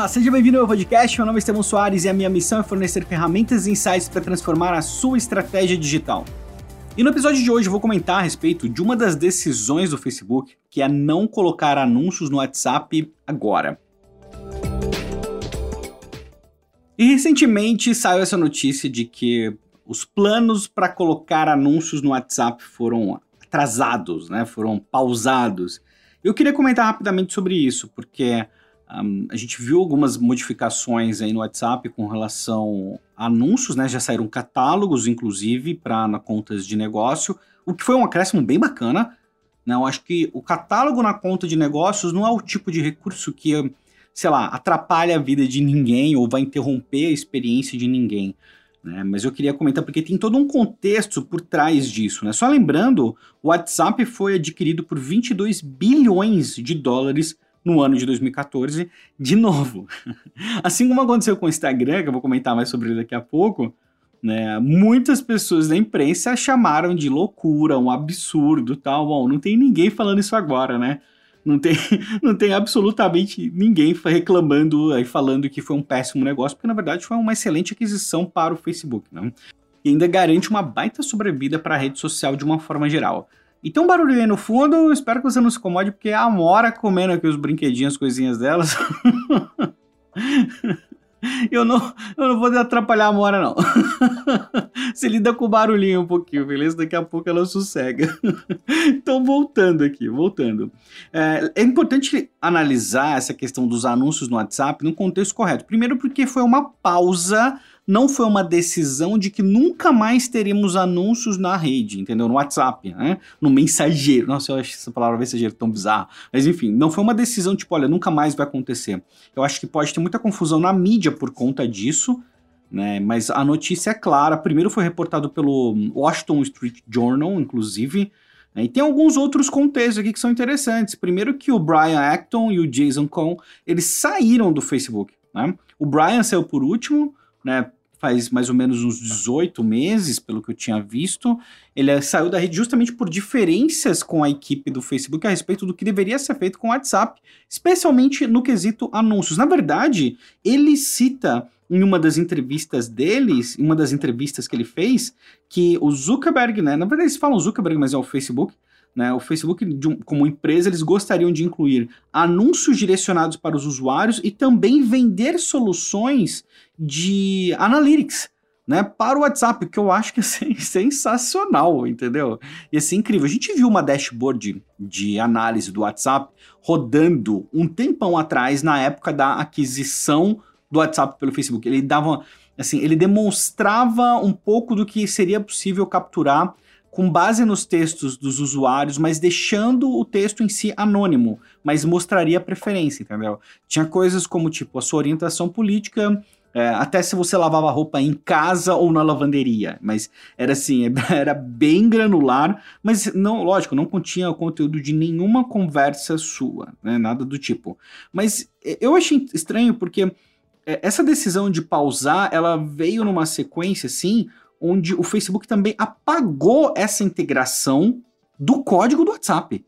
Olá, seja bem-vindo ao meu podcast. Meu nome é Estevão Soares e a minha missão é fornecer ferramentas e insights para transformar a sua estratégia digital. E no episódio de hoje eu vou comentar a respeito de uma das decisões do Facebook, que é não colocar anúncios no WhatsApp agora. E recentemente saiu essa notícia de que os planos para colocar anúncios no WhatsApp foram atrasados, né? Foram pausados. Eu queria comentar rapidamente sobre isso, porque um, a gente viu algumas modificações aí no WhatsApp com relação a anúncios, né? Já saíram catálogos, inclusive, para contas de negócio, o que foi um acréscimo bem bacana. Né? Eu acho que o catálogo na conta de negócios não é o tipo de recurso que, sei lá, atrapalha a vida de ninguém ou vai interromper a experiência de ninguém. Né? Mas eu queria comentar porque tem todo um contexto por trás disso. Né? Só lembrando, o WhatsApp foi adquirido por 22 bilhões de dólares no ano de 2014, de novo. Assim como aconteceu com o Instagram, que eu vou comentar mais sobre ele daqui a pouco, né, muitas pessoas da imprensa chamaram de loucura, um absurdo tal. Bom, não tem ninguém falando isso agora, né? Não tem, não tem absolutamente ninguém reclamando e falando que foi um péssimo negócio, porque na verdade foi uma excelente aquisição para o Facebook, né? E ainda garante uma baita sobrevida para a rede social de uma forma geral. E tem um barulho aí no fundo, espero que você não se incomode, porque a Amora comendo aqui os brinquedinhos, coisinhas delas. eu, não, eu não vou atrapalhar a Amora, não. Você lida com o barulhinho um pouquinho, beleza? Daqui a pouco ela sossega. então, voltando aqui, voltando. É, é importante analisar essa questão dos anúncios no WhatsApp no contexto correto. Primeiro, porque foi uma pausa não foi uma decisão de que nunca mais teremos anúncios na rede, entendeu? No WhatsApp, né? No mensageiro. Nossa, eu acho essa palavra mensageiro tão bizarra. Mas enfim, não foi uma decisão tipo, olha, nunca mais vai acontecer. Eu acho que pode ter muita confusão na mídia por conta disso, né? Mas a notícia é clara. Primeiro foi reportado pelo Washington Street Journal, inclusive. Né? E tem alguns outros contextos aqui que são interessantes. Primeiro que o Brian Acton e o Jason Cohn, eles saíram do Facebook, né? O Brian saiu por último, né? Faz mais ou menos uns 18 meses, pelo que eu tinha visto. Ele saiu da rede justamente por diferenças com a equipe do Facebook a respeito do que deveria ser feito com o WhatsApp, especialmente no quesito anúncios. Na verdade, ele cita em uma das entrevistas deles, em uma das entrevistas que ele fez, que o Zuckerberg, né? Na verdade, eles falam Zuckerberg, mas é o Facebook né? O Facebook, um, como empresa, eles gostariam de incluir anúncios direcionados para os usuários e também vender soluções de analytics. Né, para o WhatsApp, que eu acho que é sensacional, entendeu? Ia ser incrível. A gente viu uma dashboard de análise do WhatsApp rodando um tempão atrás, na época da aquisição do WhatsApp pelo Facebook. Ele dava, assim, ele demonstrava um pouco do que seria possível capturar com base nos textos dos usuários, mas deixando o texto em si anônimo, mas mostraria a preferência, entendeu? Tinha coisas como, tipo, a sua orientação política, é, até se você lavava roupa em casa ou na lavanderia, mas era assim, era bem granular, mas não, lógico, não continha o conteúdo de nenhuma conversa sua, né, nada do tipo. Mas eu achei estranho porque é, essa decisão de pausar, ela veio numa sequência assim, onde o Facebook também apagou essa integração do código do WhatsApp.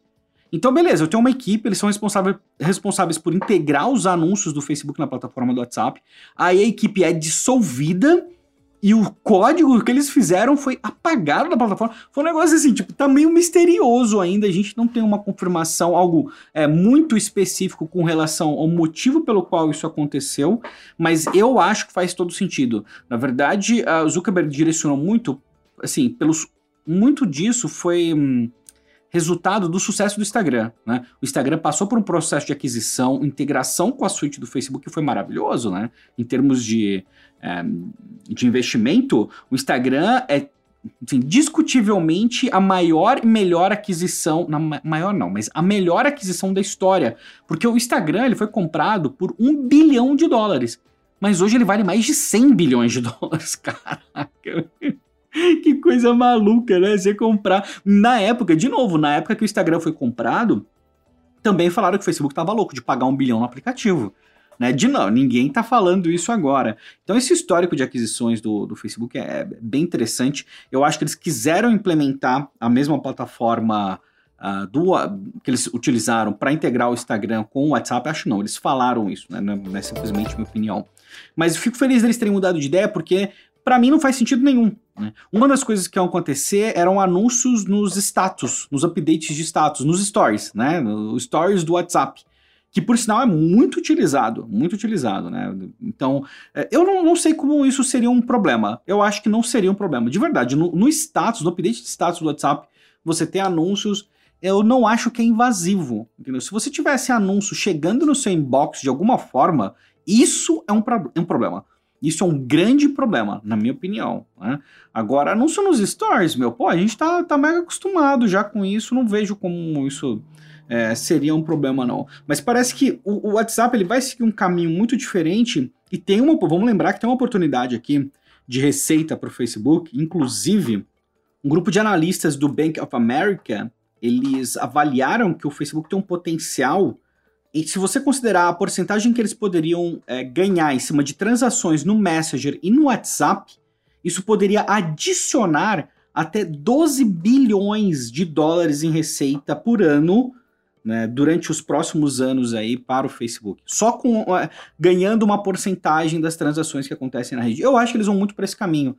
Então, beleza, eu tenho uma equipe, eles são responsáveis, responsáveis por integrar os anúncios do Facebook na plataforma do WhatsApp. Aí a equipe é dissolvida e o código que eles fizeram foi apagado da plataforma. Foi um negócio assim, tipo, tá meio misterioso ainda. A gente não tem uma confirmação, algo é, muito específico com relação ao motivo pelo qual isso aconteceu. Mas eu acho que faz todo sentido. Na verdade, o Zuckerberg direcionou muito, assim, pelos. Muito disso foi. Hum, resultado do sucesso do Instagram. Né? O Instagram passou por um processo de aquisição, integração com a suíte do Facebook que foi maravilhoso, né? Em termos de é, de investimento, o Instagram é assim, discutivelmente a maior e melhor aquisição, na maior não, mas a melhor aquisição da história, porque o Instagram ele foi comprado por um bilhão de dólares, mas hoje ele vale mais de 100 bilhões de dólares, caraca. Que coisa maluca, né? Você comprar. Na época, de novo, na época que o Instagram foi comprado, também falaram que o Facebook tava louco de pagar um bilhão no aplicativo. Né? De não, ninguém está falando isso agora. Então, esse histórico de aquisições do, do Facebook é bem interessante. Eu acho que eles quiseram implementar a mesma plataforma uh, do, que eles utilizaram para integrar o Instagram com o WhatsApp, acho não, eles falaram isso, né? não, é, não é simplesmente minha opinião. Mas fico feliz deles terem mudado de ideia, porque para mim não faz sentido nenhum. Né? Uma das coisas que iam acontecer eram anúncios nos status, nos updates de status, nos stories, né? Nos stories do WhatsApp. Que por sinal é muito utilizado, muito utilizado, né? Então, é, eu não, não sei como isso seria um problema. Eu acho que não seria um problema. De verdade, no, no status, no update de status do WhatsApp, você tem anúncios eu não acho que é invasivo. Entendeu? Se você tivesse anúncio chegando no seu inbox de alguma forma, isso é um, é um problema. Isso é um grande problema, na minha opinião. Né? Agora, anúncio nos stories, meu, pô, a gente tá, tá mega acostumado já com isso, não vejo como isso é, seria um problema, não. Mas parece que o, o, WhatsApp ele vai seguir um caminho muito diferente e tem uma. Vamos lembrar que tem uma oportunidade aqui de receita para o Facebook, inclusive. Um grupo de analistas do Bank of America eles avaliaram que o Facebook tem um potencial e se você considerar a porcentagem que eles poderiam é, ganhar em cima de transações no Messenger e no WhatsApp, isso poderia adicionar até 12 bilhões de dólares em receita por ano né, durante os próximos anos aí para o Facebook. Só com é, ganhando uma porcentagem das transações que acontecem na rede. Eu acho que eles vão muito para esse caminho.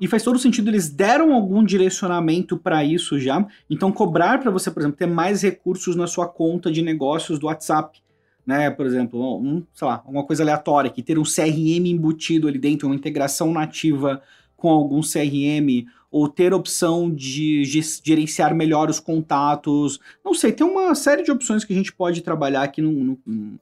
E faz todo sentido, eles deram algum direcionamento para isso já. Então, cobrar para você, por exemplo, ter mais recursos na sua conta de negócios do WhatsApp. Né, por exemplo, um, sei lá, alguma coisa aleatória, que ter um CRM embutido ali dentro, uma integração nativa com algum CRM, ou ter opção de gerenciar melhor os contatos. Não sei, tem uma série de opções que a gente pode trabalhar aqui no, no,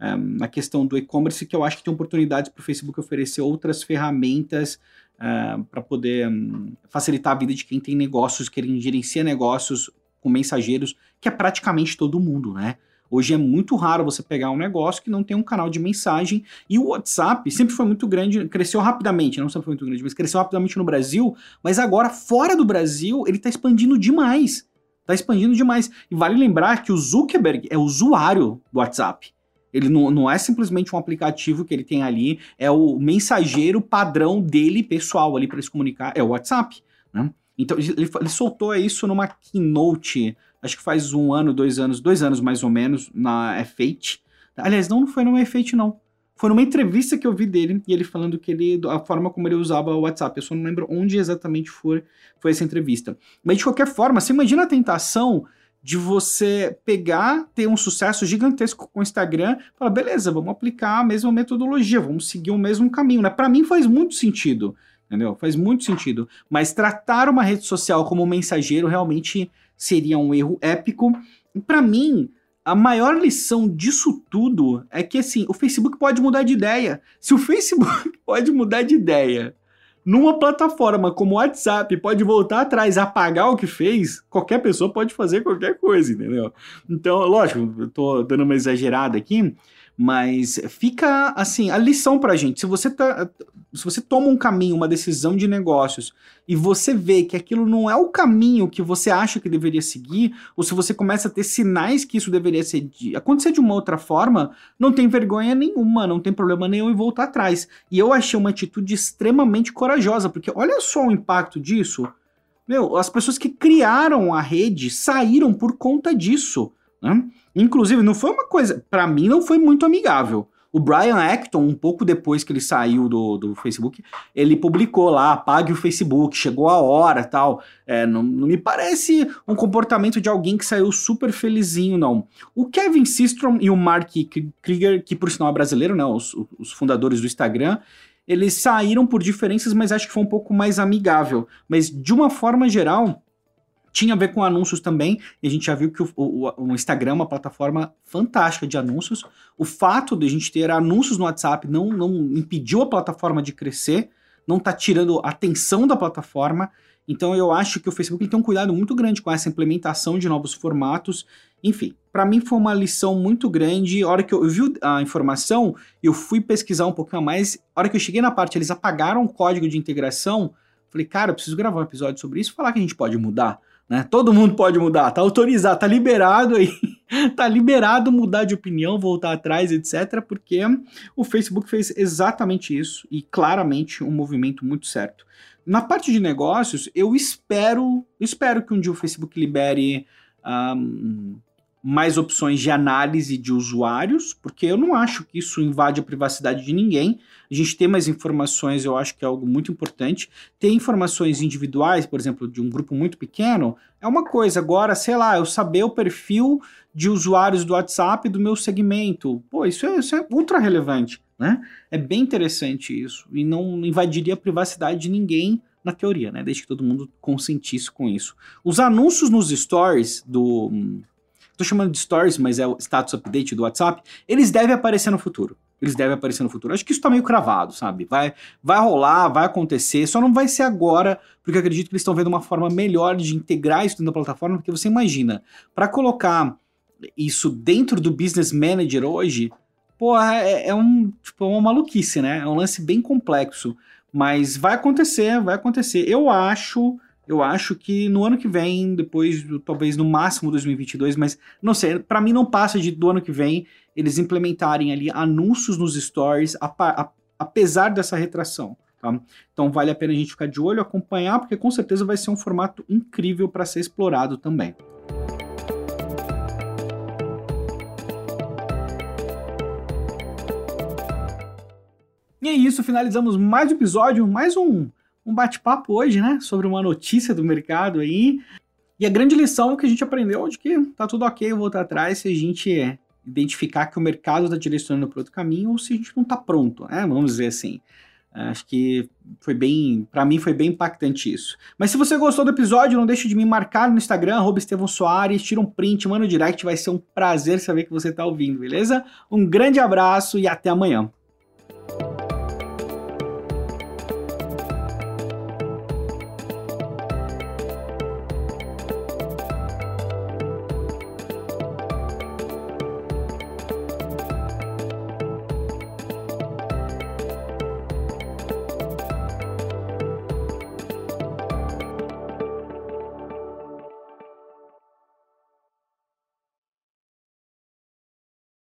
é, na questão do e-commerce que eu acho que tem oportunidades para o Facebook oferecer outras ferramentas uh, é, para poder um, facilitar a vida de quem tem negócios, quem gerencia negócios com mensageiros, que é praticamente todo mundo, né? Hoje é muito raro você pegar um negócio que não tem um canal de mensagem. E o WhatsApp sempre foi muito grande, cresceu rapidamente, não sempre foi muito grande, mas cresceu rapidamente no Brasil. Mas agora, fora do Brasil, ele está expandindo demais. Está expandindo demais. E vale lembrar que o Zuckerberg é usuário do WhatsApp. Ele não, não é simplesmente um aplicativo que ele tem ali, é o mensageiro padrão dele, pessoal, ali para se comunicar, é o WhatsApp, né? Então ele, ele soltou isso numa keynote, acho que faz um ano, dois anos, dois anos mais ou menos, na F8. Aliás, não foi numa F8, não. Foi numa entrevista que eu vi dele, e ele falando que ele, a forma como ele usava o WhatsApp. Eu só não lembro onde exatamente foi, foi essa entrevista. Mas de qualquer forma, você imagina a tentação de você pegar, ter um sucesso gigantesco com o Instagram, falar, beleza, vamos aplicar a mesma metodologia, vamos seguir o mesmo caminho, né? Para mim faz muito sentido, entendeu? Faz muito sentido. Mas tratar uma rede social como mensageiro realmente seria um erro épico. E para mim, a maior lição disso tudo é que assim, o Facebook pode mudar de ideia. Se o Facebook pode mudar de ideia numa plataforma como o WhatsApp pode voltar atrás, apagar o que fez, qualquer pessoa pode fazer qualquer coisa, entendeu? Então, lógico, eu tô dando uma exagerada aqui, mas fica assim, a lição pra gente. Se você tá. Se você toma um caminho, uma decisão de negócios, e você vê que aquilo não é o caminho que você acha que deveria seguir, ou se você começa a ter sinais que isso deveria ser de, acontecer de uma outra forma, não tem vergonha nenhuma, não tem problema nenhum em voltar atrás. E eu achei uma atitude extremamente corajosa, porque olha só o impacto disso. Meu, as pessoas que criaram a rede saíram por conta disso. Né? Inclusive, não foi uma coisa. para mim, não foi muito amigável. O Brian Acton, um pouco depois que ele saiu do, do Facebook, ele publicou lá, apague o Facebook, chegou a hora tal. É, não, não, me parece um comportamento de alguém que saiu super felizinho, não. O Kevin Systrom e o Mark Krieger, que por sinal é brasileiro, né, os, os fundadores do Instagram, eles saíram por diferenças, mas acho que foi um pouco mais amigável. Mas de uma forma geral, tinha a ver com anúncios também, e a gente já viu que o, o, o, Instagram é uma plataforma fantástica de anúncios. O fato de a gente ter anúncios no WhatsApp não, não impediu a plataforma de crescer, não está tirando atenção da plataforma. Então eu acho que o Facebook tem um cuidado muito grande com essa implementação de novos formatos. Enfim, para mim foi uma lição muito grande. A hora que eu, eu vi a informação, eu fui pesquisar um pouquinho mais. A hora que eu cheguei na parte, eles apagaram o código de integração. Falei, cara, eu preciso gravar um episódio sobre isso e falar que a gente pode mudar. Né? Todo mundo pode mudar, tá autorizado, tá liberado aí, tá liberado mudar de opinião, voltar atrás, etc. Porque o Facebook fez exatamente isso e claramente um movimento muito certo. Na parte de negócios, eu espero, espero que um dia o Facebook libere um, mais opções de análise de usuários, porque eu não acho que isso invade a privacidade de ninguém. A gente ter mais informações, eu acho que é algo muito importante. Ter informações individuais, por exemplo, de um grupo muito pequeno, é uma coisa. Agora, sei lá, eu saber o perfil de usuários do WhatsApp do meu segmento, pô, isso é, isso é ultra relevante, né? É bem interessante isso. E não invadiria a privacidade de ninguém na teoria, né? Desde que todo mundo consentisse com isso. Os anúncios nos stories do tô chamando de stories, mas é o status update do WhatsApp, eles devem aparecer no futuro. Eles devem aparecer no futuro. Acho que isso tá meio cravado, sabe? Vai, vai rolar, vai acontecer, só não vai ser agora, porque eu acredito que eles estão vendo uma forma melhor de integrar isso dentro da plataforma, porque você imagina, para colocar isso dentro do Business Manager hoje, pô, é, é um, tipo, é uma maluquice, né? É um lance bem complexo. Mas vai acontecer, vai acontecer. Eu acho eu acho que no ano que vem, depois, talvez no máximo 2022, mas não sei, para mim não passa de do ano que vem eles implementarem ali anúncios nos stories, a, a, apesar dessa retração. Tá? Então vale a pena a gente ficar de olho, acompanhar, porque com certeza vai ser um formato incrível para ser explorado também. E é isso, finalizamos mais um episódio, mais um um bate-papo hoje, né? Sobre uma notícia do mercado aí. E a grande lição que a gente aprendeu é de que tá tudo ok voltar atrás se a gente identificar que o mercado está direcionando para outro caminho ou se a gente não está pronto, né? Vamos dizer assim. Acho que foi bem, para mim foi bem impactante isso. Mas se você gostou do episódio, não deixe de me marcar no Instagram, Estevão Soares, tira um print, manda no direct, vai ser um prazer saber que você está ouvindo, beleza? Um grande abraço e até amanhã.